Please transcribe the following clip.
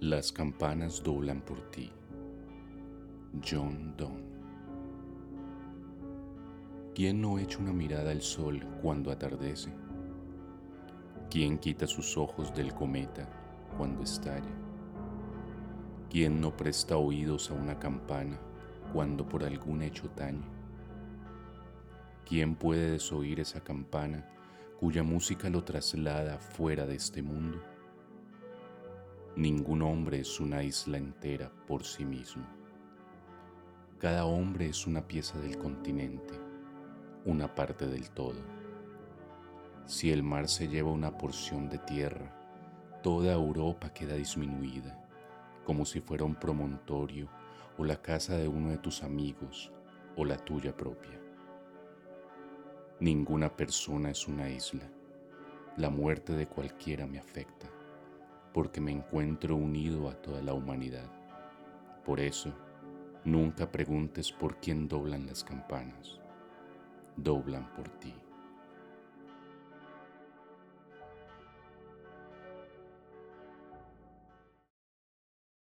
Las campanas doblan por ti. John Donne. ¿Quién no echa una mirada al sol cuando atardece? ¿Quién quita sus ojos del cometa cuando estalla? ¿Quién no presta oídos a una campana cuando por algún hecho tañe? ¿Quién puede desoír esa campana cuya música lo traslada fuera de este mundo? Ningún hombre es una isla entera por sí mismo. Cada hombre es una pieza del continente, una parte del todo. Si el mar se lleva una porción de tierra, toda Europa queda disminuida, como si fuera un promontorio o la casa de uno de tus amigos o la tuya propia. Ninguna persona es una isla. La muerte de cualquiera me afecta porque me encuentro unido a toda la humanidad. Por eso, nunca preguntes por quién doblan las campanas, doblan por ti.